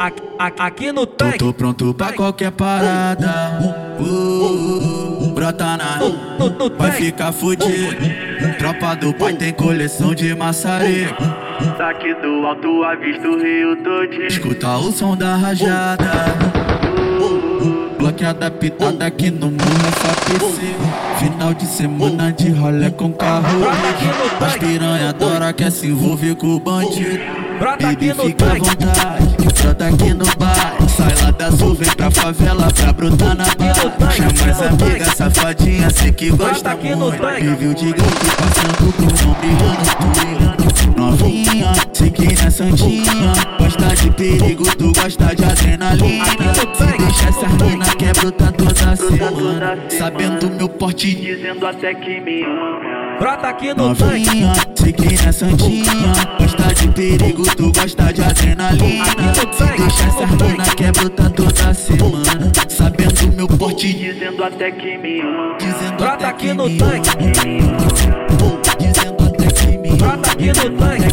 Aqui, aqui, no tanque. Tô pronto pra qualquer parada. Uh, uh, uh, brota na. No, no Vai ficar fudido. Tropa do pai tem coleção de maçareco. Daqui do alto avista o rio todinho Escuta o som da rajada. Bloqueada pitada aqui no morro é só PC. Final de semana de rolê com carro. As piranha adora quer se envolver com o bandido. Brota aqui Baby, no fica à vontade. Brota aqui no bar. Sai lá da sul, vem pra favela pra brotar na barra. Chama as amigas safadinha, sei que gosta aqui no muito. tanque. Vive o diga que passando com o brilhando. Novinha, sei que é santinha. Gosta de perigo, tu gosta de adrenalina. Tanque. Deixa essa mina que é bruta toda semana. Sabendo meu porte de Dizendo até que me ama Brota aqui no tanque. novinha. Sei que é santinha. Gosta de perigo, tu gosta de adrenalina. Deixa essa mina que é bruta toda semana. Sabendo meu porte Dizendo até que me ama Dizendo até que no me. Dizendo até que me aqui no tanque.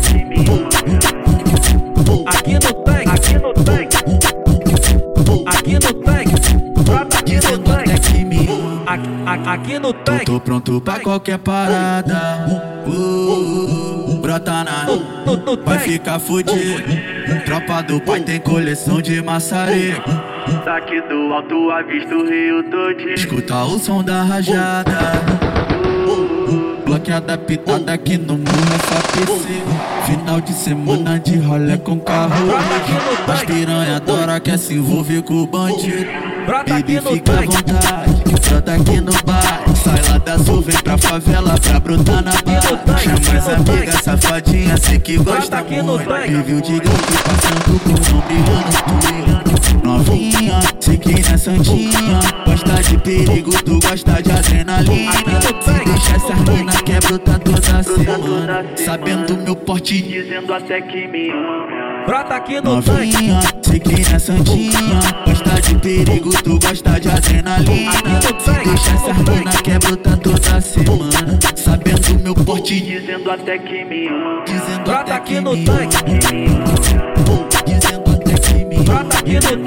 Aqui no tanque. Aqui. Aqui no tanque. Brota aqui no tanque. que me ama. Aqui, no tanque. Tô pronto pra qualquer parada. Uh, uh, uh, brota na. Vai ficar fudido. Tropa do pai tem coleção de maçareco. Daqui do alto avista o rio todinho Escuta o som da rajada. Bloqueada pitada aqui no morro é só PC. Final de semana de rolê com carro. As piranha adora quer se envolver com o bandido. Baby, fica à vontade. Brota aqui no bar. Sai lá da sul, vem pra favela pra brotar na barra. Chama as amigas sei que gosta aqui no. Vive o que passando com o brilhando, brilhando. Novinha, sei que é santinha. Gosta de perigo, tu gosta de adrenalina. Tanque. Deixa essa mina que bruta toda semana. Sabendo meu porte Dizendo até que me ama Brota aqui no novinha. Sei que é santinha. Gosta de perigo, tu gosta de adrenalina. Tanque. Deixa essa mina que bruta toda semana. Sabendo meu por. Dizendo até que me ama. Dizendo Brota até aqui que no me tanque. Dizendo até que me ama. Brota aqui no tanque.